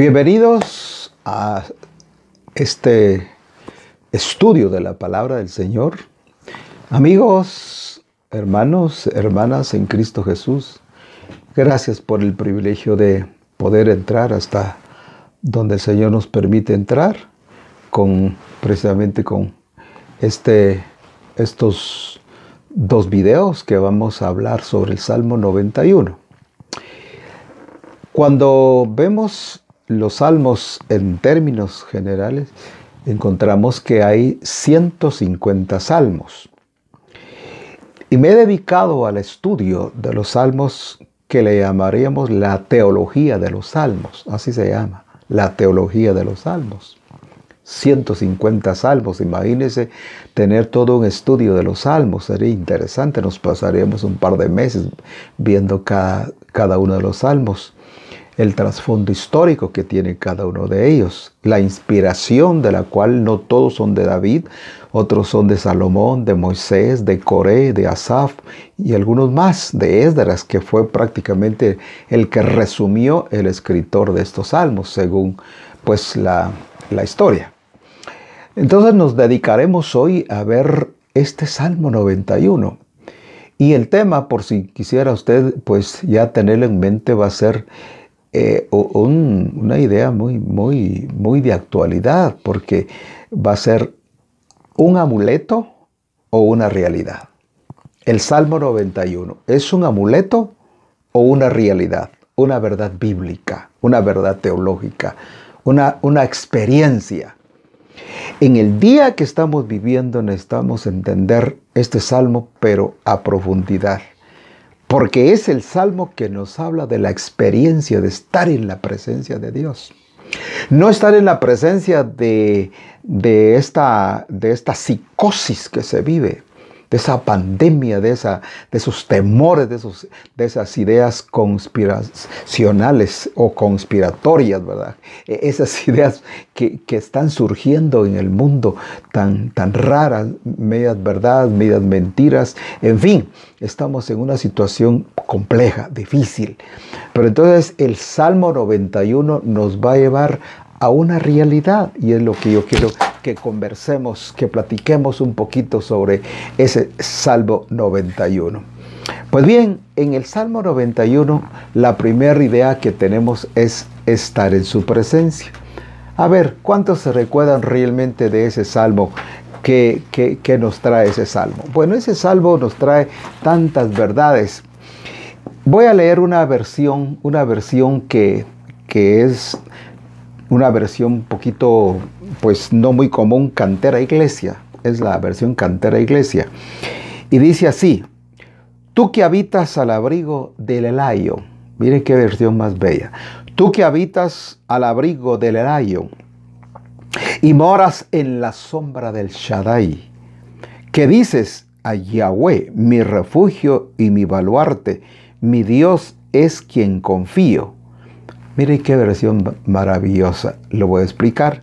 Bienvenidos a este estudio de la palabra del Señor. Amigos, hermanos, hermanas en Cristo Jesús, gracias por el privilegio de poder entrar hasta donde el Señor nos permite entrar con precisamente con este estos dos videos que vamos a hablar sobre el Salmo 91. Cuando vemos los salmos en términos generales, encontramos que hay 150 salmos. Y me he dedicado al estudio de los salmos que le llamaríamos la teología de los salmos, así se llama, la teología de los salmos. 150 salmos, imagínense tener todo un estudio de los salmos, sería interesante, nos pasaríamos un par de meses viendo cada, cada uno de los salmos el trasfondo histórico que tiene cada uno de ellos, la inspiración de la cual no todos son de David, otros son de Salomón, de Moisés, de Coré, de Asaf y algunos más, de Esdras, que fue prácticamente el que resumió el escritor de estos salmos, según pues la, la historia. Entonces nos dedicaremos hoy a ver este Salmo 91. Y el tema, por si quisiera usted pues ya tenerlo en mente, va a ser eh, una idea muy, muy, muy de actualidad, porque va a ser un amuleto o una realidad. El Salmo 91, ¿es un amuleto o una realidad? Una verdad bíblica, una verdad teológica, una, una experiencia. En el día que estamos viviendo necesitamos entender este salmo, pero a profundidad porque es el salmo que nos habla de la experiencia de estar en la presencia de Dios. No estar en la presencia de, esta, de esta psicosis que se vive, de esa pandemia, de, esa, de esos temores, de, esos, de esas ideas conspiracionales o conspiratorias, ¿verdad? E, esas ideas que, están surgiendo en el mundo tan, tan raras, medias verdades, medias mentiras, en fin, estamos en una situación compleja, difícil. Pero entonces el Salmo 91 nos va a llevar a una realidad y es lo que yo quiero que conversemos, que platiquemos un poquito sobre ese Salmo 91. Pues bien, en el Salmo 91 la primera idea que tenemos es estar en su presencia. A ver, ¿cuántos se recuerdan realmente de ese salmo que, nos trae ese salmo? Bueno, ese salmo nos trae tantas verdades. Voy a leer una versión, una versión que, que es una versión un poquito, pues no muy común, Cantera Iglesia. Es la versión Cantera Iglesia. Y dice así, tú que habitas al abrigo del Elayo, miren qué versión más bella, tú que habitas al abrigo del Elayo y moras en la sombra del Shaddai, que dices a Yahweh, mi refugio y mi baluarte, mi Dios es quien confío. Mire qué versión maravillosa. Lo voy a explicar.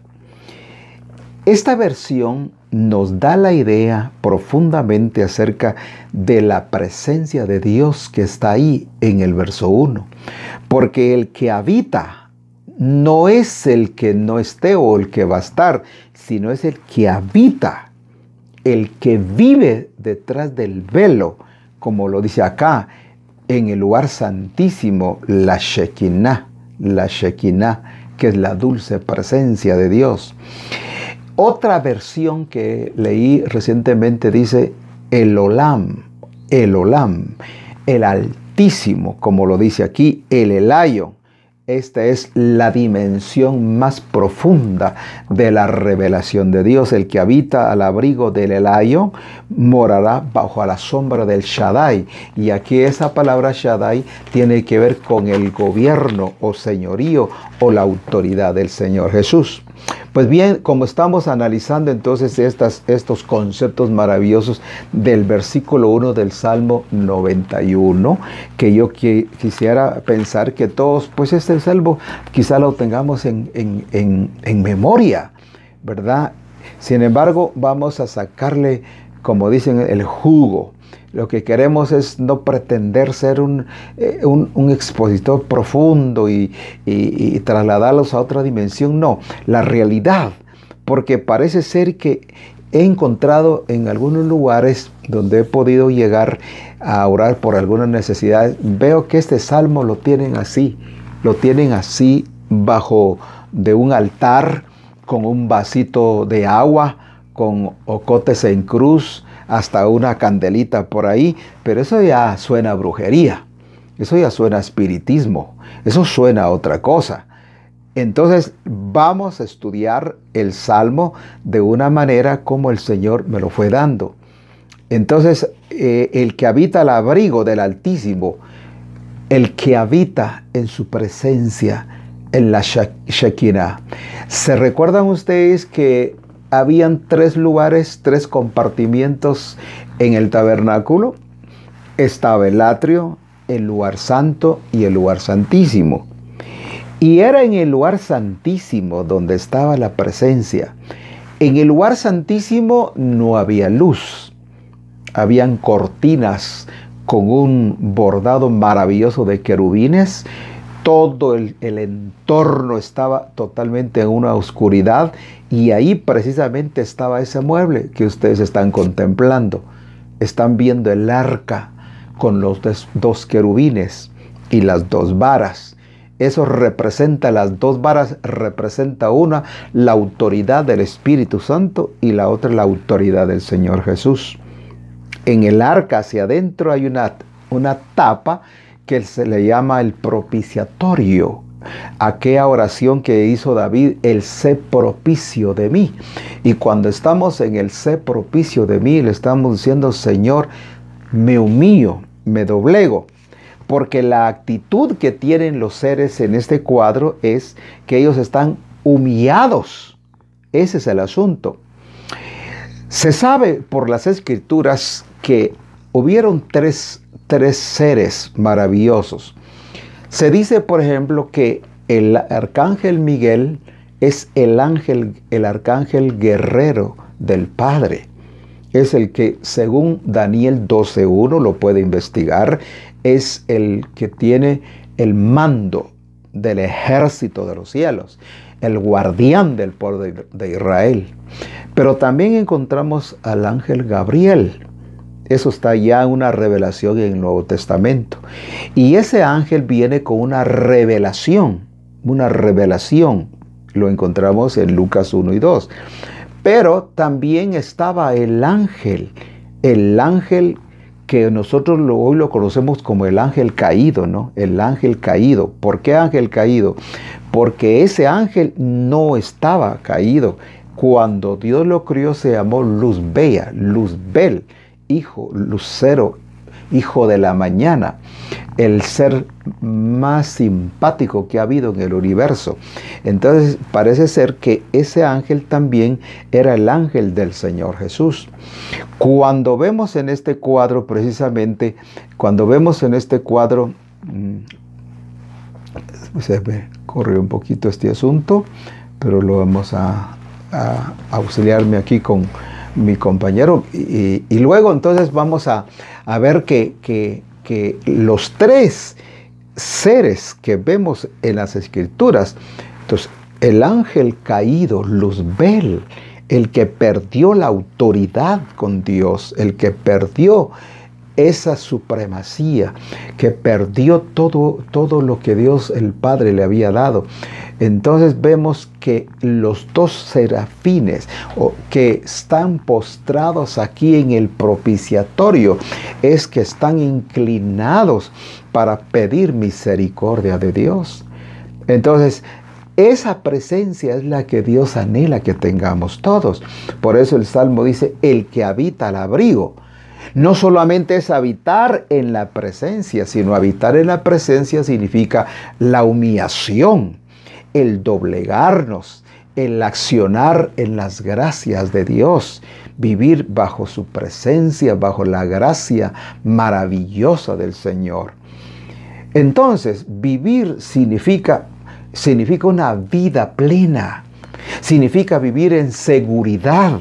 Esta versión nos da la idea profundamente acerca de la presencia de Dios que está ahí en el verso 1. Porque el que habita no es el que no esté o el que va a estar, sino es el que habita, el que vive detrás del velo, como lo dice acá, en el lugar santísimo, la Shekinah la Shekinah, que es la dulce presencia de Dios. Otra versión que leí recientemente dice el Olam, el Olam, el Altísimo, como lo dice aquí, el Elayo. Esta es la dimensión más profunda de la revelación de Dios. El que habita al abrigo del Elayo morará bajo la sombra del Shaddai. Y aquí esa palabra Shaddai tiene que ver con el gobierno o señorío o la autoridad del Señor Jesús. Pues bien, como estamos analizando entonces estos conceptos maravillosos del versículo 1 del Salmo 91, que yo quisiera pensar que todos, pues este salmo quizá lo tengamos en, en memoria, ¿verdad? Sin embargo, vamos a sacarle como dicen, el jugo. Lo que queremos es no pretender ser un, eh, expositor profundo y, y, trasladarlos a otra dimensión. No, la realidad. Porque parece ser que he encontrado en algunos lugares donde he podido llegar a orar por algunas necesidades, veo que este salmo lo tienen así, lo tienen así bajo de un altar con un vasito de agua, con ocotes en cruz, hasta una candelita por ahí, pero eso ya suena brujería, eso ya suena espiritismo, eso suena otra cosa. Entonces vamos a estudiar el Salmo de una manera como el Señor me lo fue dando. Entonces eh, el que habita al abrigo del Altísimo, el que habita en su presencia, en la Shekinah. ¿Se recuerdan ustedes que habían tres lugares, tres compartimientos en el tabernáculo? Estaba el atrio, el lugar santo y el lugar santísimo. Y era en el lugar santísimo donde estaba la presencia. En el lugar santísimo no había luz. Habían cortinas con un bordado maravilloso de querubines. Todo el, entorno estaba totalmente en una oscuridad y ahí precisamente estaba ese mueble que ustedes están contemplando. Están viendo el arca con los dos querubines y las dos varas. Eso representa, las dos varas representa una, la autoridad del Espíritu Santo y la otra la autoridad del Señor Jesús. En el arca hacia adentro hay una, una tapa que se le llama el propiciatorio. Aquella oración que hizo David, el sé propicio de mí. Y cuando estamos en el sé propicio de mí, le estamos diciendo, Señor, me humillo, me doblego porque la actitud que tienen los seres en este cuadro es que ellos están humillados. Ese es el asunto. Se sabe por las escrituras que hubieron tres, tres seres maravillosos. Se dice, por ejemplo, que el arcángel Miguel es el ángel, el arcángel guerrero del Padre. Es el que, según Daniel 12.1, lo puede investigar, es el que tiene el mando del ejército de los cielos, el guardián del pueblo de, Israel. Pero también encontramos al ángel Gabriel. Eso está ya en una revelación en el Nuevo Testamento. Y ese ángel viene con una revelación, una revelación. Lo encontramos en Lucas 1 y 2. Pero también estaba el ángel, el ángel que nosotros hoy lo conocemos como el ángel caído, ¿no? El ángel caído. ¿Por qué ángel caído? Porque ese ángel no estaba caído. Cuando Dios lo crió se llamó Luzbea, Luzbel, hijo, lucero, hijo de la mañana, el ser más simpático que ha habido en el universo. Entonces parece ser que ese ángel también era el ángel del Señor Jesús. Cuando vemos en este cuadro, precisamente, cuando vemos en este cuadro, mm, se me corrió un poquito este asunto, pero lo vamos a, auxiliarme aquí con mi compañero. Y, luego entonces vamos a, ver que, que, que los tres seres que vemos en las escrituras, entonces el ángel caído, Luzbel, el que perdió la autoridad con Dios, el que perdió esa supremacía, que perdió todo, todo lo que Dios el Padre le había dado. Entonces vemos que los dos serafines que están postrados aquí en el propiciatorio es que están inclinados para pedir misericordia de Dios. Entonces, esa presencia es la que Dios anhela que tengamos todos. Por eso el Salmo dice, el que habita al abrigo. No solamente es habitar en la presencia, sino habitar en la presencia significa la humillación, el doblegarnos, el accionar en las gracias de Dios, vivir bajo su presencia, bajo la gracia maravillosa del Señor. Entonces, vivir significa significa una vida plena, significa vivir en seguridad,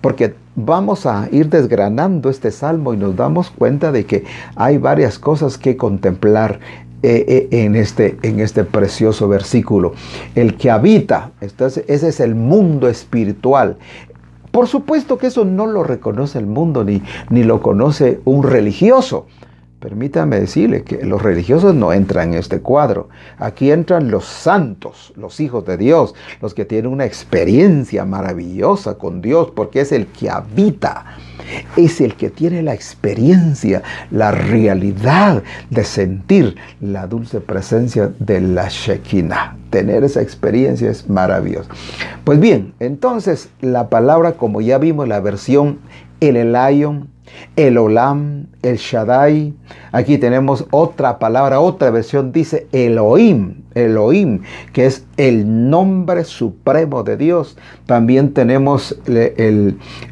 porque vamos a ir desgranando este salmo y nos damos cuenta de que hay varias cosas que contemplar eh, eh, en, este, en este precioso versículo. El que habita, ese es el mundo espiritual. Por supuesto que eso no lo reconoce el mundo ni, ni lo conoce un religioso. Permítame decirle que los religiosos no entran en este cuadro. Aquí entran los santos, los hijos de Dios, los que tienen una experiencia maravillosa con Dios, porque es el que habita, es el que tiene la experiencia, la realidad de sentir la dulce presencia de la Shekinah. Tener esa experiencia es maravilloso. Pues bien, entonces la palabra, como ya vimos la versión el Elion, el Olam, el Shaddai. Aquí tenemos otra palabra, otra versión dice Elohim, Elohim, que es el nombre supremo de Dios. También tenemos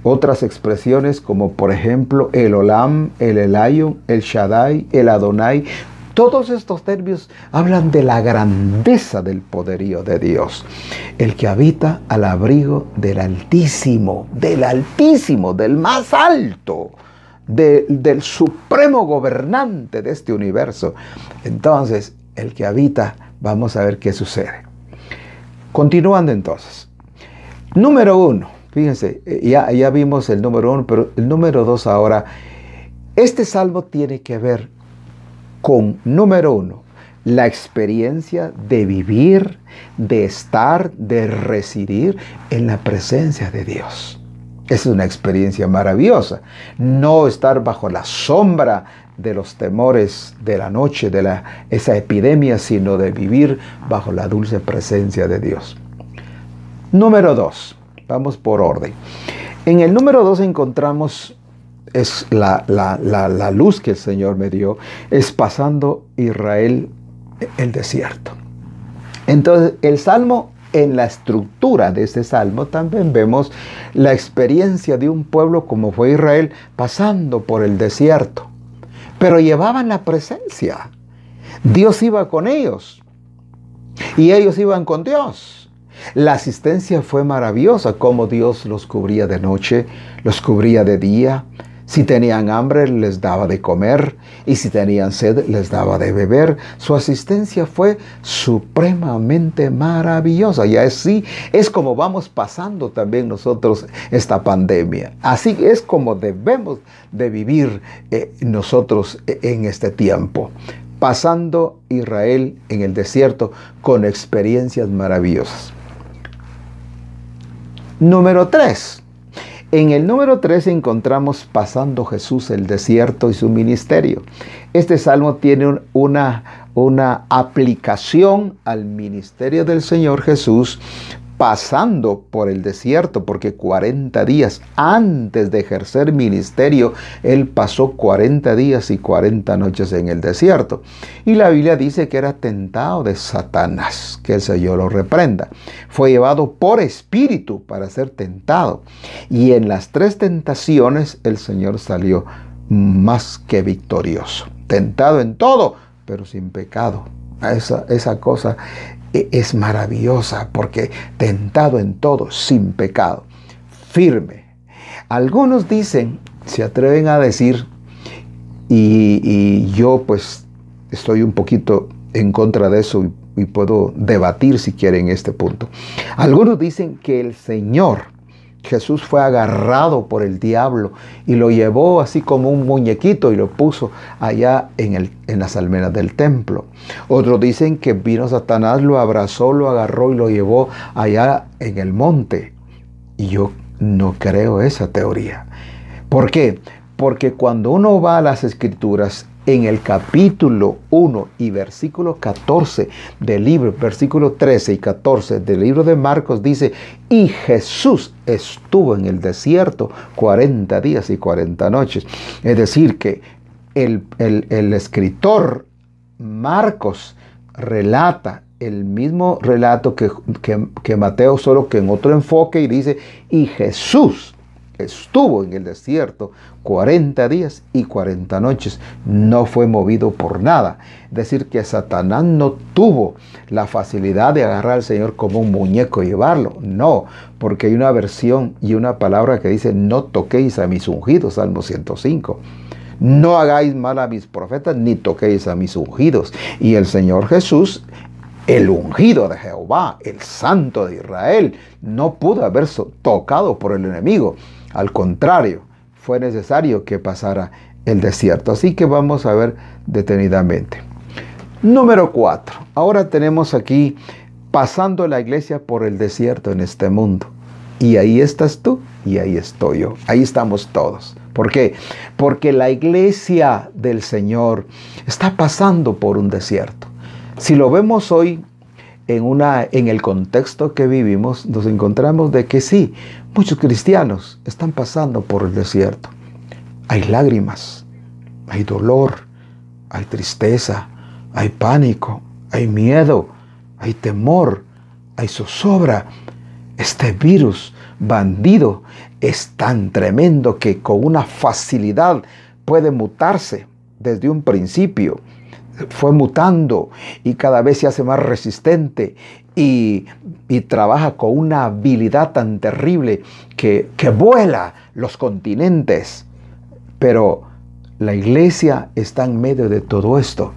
otras expresiones como por ejemplo el Olam, el Elion, el Shaddai, el Adonai. Todos estos términos hablan de la grandeza del poderío de Dios, el que habita al abrigo del Altísimo, del Altísimo, del más alto del supremo gobernante de este universo. Entonces, el que habita, vamos a ver qué sucede. Continuando entonces. Número uno, fíjense, eh, ya, ya vimos el número uno, pero el número dos ahora, este salmo tiene que ver con, número uno, la experiencia de vivir, de estar, de residir en la presencia de Dios. Es una experiencia maravillosa. No estar bajo la sombra de los temores de la noche, de la, esa epidemia, sino de vivir bajo la dulce presencia de Dios. Número dos, vamos por orden. En el número dos encontramos es la, la, luz que el Señor me dio, es pasando Israel el desierto. Entonces, el Salmo en la estructura de este salmo también vemos la experiencia de un pueblo como fue Israel pasando por el desierto. Pero llevaban la presencia. Dios iba con ellos. Y ellos iban con Dios. La asistencia fue maravillosa, como Dios los cubría de noche, los cubría de día, si tenían hambre, les daba de comer y si tenían sed, les daba de beber. Su asistencia fue supremamente maravillosa. Y así es como vamos pasando también nosotros esta pandemia. Así es como debemos de vivir eh, nosotros eh, en este tiempo. Pasando Israel en el desierto con experiencias maravillosas. Número 3 en el número 3 encontramos pasando Jesús el desierto y su ministerio. Este salmo tiene una, una aplicación al ministerio del Señor Jesús pasando por el desierto, porque 40 días antes de ejercer ministerio, él pasó 40 días y 40 noches en el desierto. Y la Biblia dice que era tentado de Satanás, que el Señor lo reprenda. Fue llevado por espíritu para ser tentado. Y en las tres tentaciones el Señor salió más que victorioso. Tentado en todo, pero sin pecado. Esa, esa cosa es maravillosa porque tentado en todo, sin pecado, firme. Algunos dicen, se atreven a decir, y, yo pues estoy un poquito en contra de eso y, y puedo debatir si quieren este punto. Algunos dicen que el Señor Jesús fue agarrado por el diablo y lo llevó así como un muñequito y lo puso allá en, el, en las almenas del templo. Otros dicen que vino Satanás, lo abrazó, lo agarró y lo llevó allá en el monte. Y yo no creo esa teoría. ¿Por qué? Porque cuando uno va a las escrituras, en el capítulo 1 y versículo 14 del libro, versículo 13 y 14 del libro de Marcos dice, y Jesús estuvo en el desierto 40 días y 40 noches. Es decir, que el, escritor Marcos relata el mismo relato que, que Mateo, solo que en otro enfoque y dice, y Jesús estuvo en el desierto 40 días y 40 noches. No fue movido por nada. Es decir, que Satanás no tuvo la facilidad de agarrar al Señor como un muñeco y llevarlo. No, porque hay una versión y una palabra que dice, no toquéis a mis ungidos, Salmo 105. No hagáis mal a mis profetas, ni toquéis a mis ungidos. Y el Señor Jesús el ungido de Jehová, el santo de Israel, no pudo haber tocado por el enemigo. Al contrario, fue necesario que pasara el desierto. Así que vamos a ver detenidamente. Número 4. Ahora tenemos aquí pasando la iglesia por el desierto en este mundo. Y ahí estás tú y ahí estoy yo. Ahí estamos todos. ¿Por qué? Porque la iglesia del Señor está pasando por un desierto. Si lo vemos hoy en, una, en el contexto que vivimos, nos encontramos de que sí, muchos cristianos están pasando por el desierto. Hay lágrimas, hay dolor, hay tristeza, hay pánico, hay miedo, hay temor, hay zozobra. Este virus bandido es tan tremendo que con una facilidad puede mutarse desde un principio fue mutando y cada vez se hace más resistente y, trabaja con una habilidad tan terrible que, que vuela los continentes. Pero la iglesia está en medio de todo esto.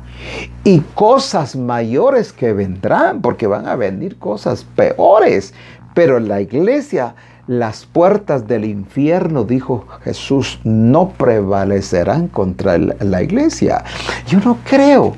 Y cosas mayores que vendrán, porque van a venir cosas peores. Pero la iglesia, las puertas del infierno, dijo Jesús, no prevalecerán contra la iglesia. Yo no creo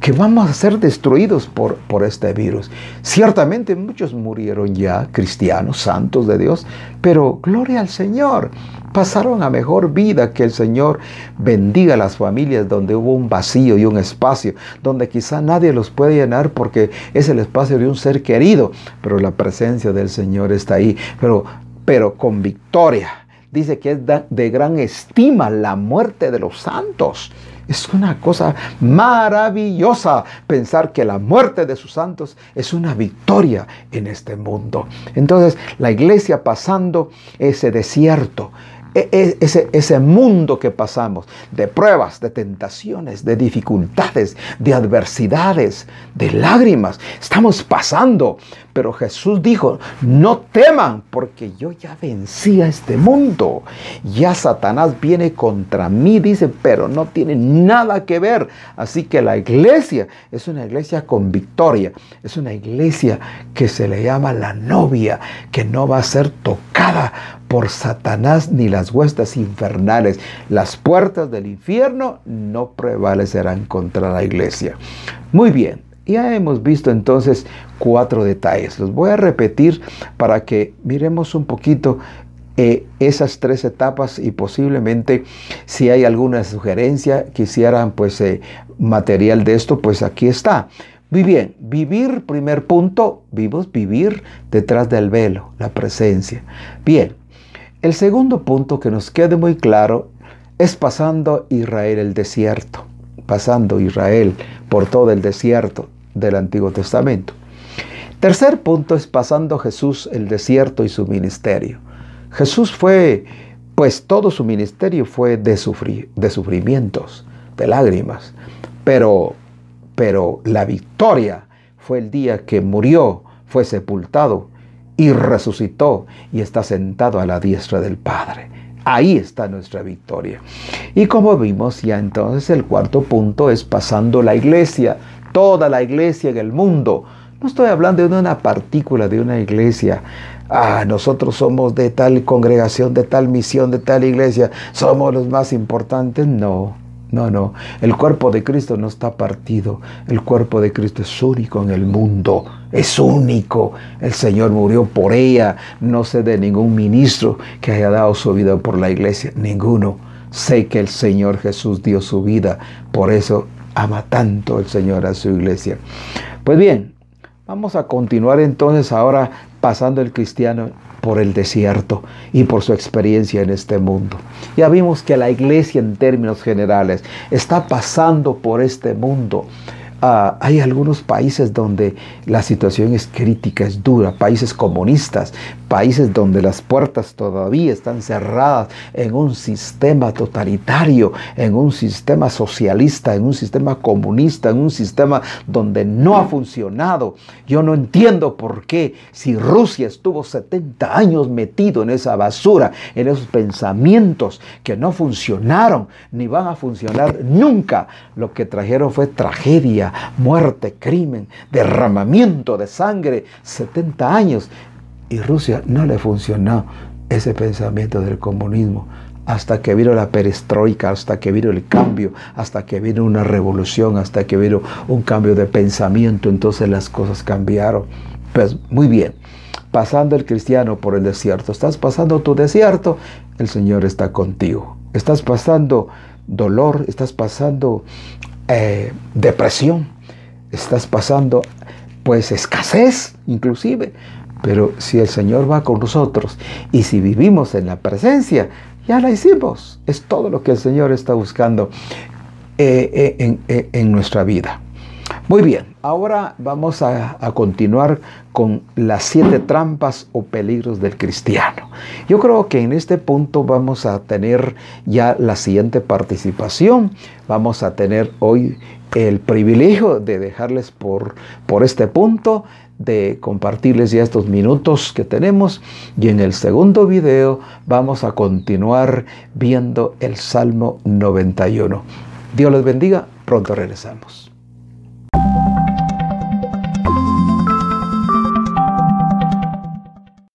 que vamos a ser destruidos por, por este virus. Ciertamente muchos murieron ya, cristianos, santos de Dios, pero gloria al Señor, pasaron a mejor vida, que el Señor bendiga a las familias donde hubo un vacío y un espacio, donde quizá nadie los puede llenar porque es el espacio de un ser querido, pero la presencia del Señor está ahí, pero, pero con victoria. Dice que es de gran estima la muerte de los santos. Es una cosa maravillosa pensar que la muerte de sus santos es una victoria en este mundo. Entonces, la iglesia pasando ese desierto, ese, ese, mundo que pasamos de pruebas, de tentaciones, de dificultades, de adversidades, de lágrimas. Estamos pasando. Pero Jesús dijo, no teman porque yo ya vencí a este mundo. Ya Satanás viene contra mí, dice, pero no tiene nada que ver. Así que la iglesia es una iglesia con victoria. Es una iglesia que se le llama la novia, que no va a ser tocada por Satanás ni las huestes infernales. Las puertas del infierno no prevalecerán contra la iglesia. Muy bien, ya hemos visto entonces cuatro detalles. Los voy a repetir para que miremos un poquito eh, esas tres etapas y posiblemente si hay alguna sugerencia, quisieran pues eh, material de esto, pues aquí está. Muy bien, vivir, primer punto, vivos, vivir detrás del velo, la presencia. Bien, el segundo punto que nos quede muy claro es pasando Israel el desierto, pasando Israel por todo el desierto del Antiguo Testamento. Tercer punto es pasando Jesús el desierto y su ministerio. Jesús fue, pues todo su ministerio fue de, de sufrimientos, de lágrimas, pero, pero la victoria fue el día que murió, fue sepultado y resucitó y está sentado a la diestra del Padre. Ahí está nuestra victoria. Y como vimos ya entonces el cuarto punto es pasando la iglesia, toda la iglesia en el mundo. No estoy hablando de una partícula de una iglesia. Ah, nosotros somos de tal congregación, de tal misión, de tal iglesia, somos los más importantes. No, no, no. El cuerpo de Cristo no está partido. El cuerpo de Cristo es único en el mundo. Es único. El Señor murió por ella. No sé de ningún ministro que haya dado su vida por la iglesia. Ninguno. Sé que el Señor Jesús dio su vida. Por eso ama tanto el Señor a su iglesia. Pues bien, vamos a continuar entonces ahora pasando el cristiano por el desierto y por su experiencia en este mundo. Ya vimos que la iglesia en términos generales está pasando por este mundo Ah, hay algunos países donde la situación es crítica, es dura, países comunistas, países donde las puertas todavía están cerradas en un sistema totalitario, en un sistema socialista, en un sistema comunista, en un sistema donde no ha funcionado. Yo no entiendo por qué si Rusia estuvo 70 años metido en esa basura, en esos pensamientos que no funcionaron ni van a funcionar nunca, lo que trajeron fue tragedia muerte, crimen, derramamiento de sangre, 70 años. Y Rusia no le funcionó ese pensamiento del comunismo hasta que vino la perestroika, hasta que vino el cambio, hasta que vino una revolución, hasta que vino un cambio de pensamiento, entonces las cosas cambiaron. Pues muy bien, pasando el cristiano por el desierto, estás pasando tu desierto, el Señor está contigo. Estás pasando dolor, estás pasando eh, depresión, estás pasando pues escasez inclusive, pero si el Señor va con nosotros y si vivimos en la presencia, ya la hicimos. Es todo lo que el Señor está buscando eh, eh, en nuestra vida. Muy bien, ahora vamos a, continuar con las siete trampas o peligros del cristiano. Yo creo que en este punto vamos a tener ya la siguiente participación. Vamos a tener hoy el privilegio de dejarles por, por este punto de compartirles ya estos minutos que tenemos y en el segundo video vamos a continuar viendo el Salmo 91. Dios les bendiga, pronto regresamos.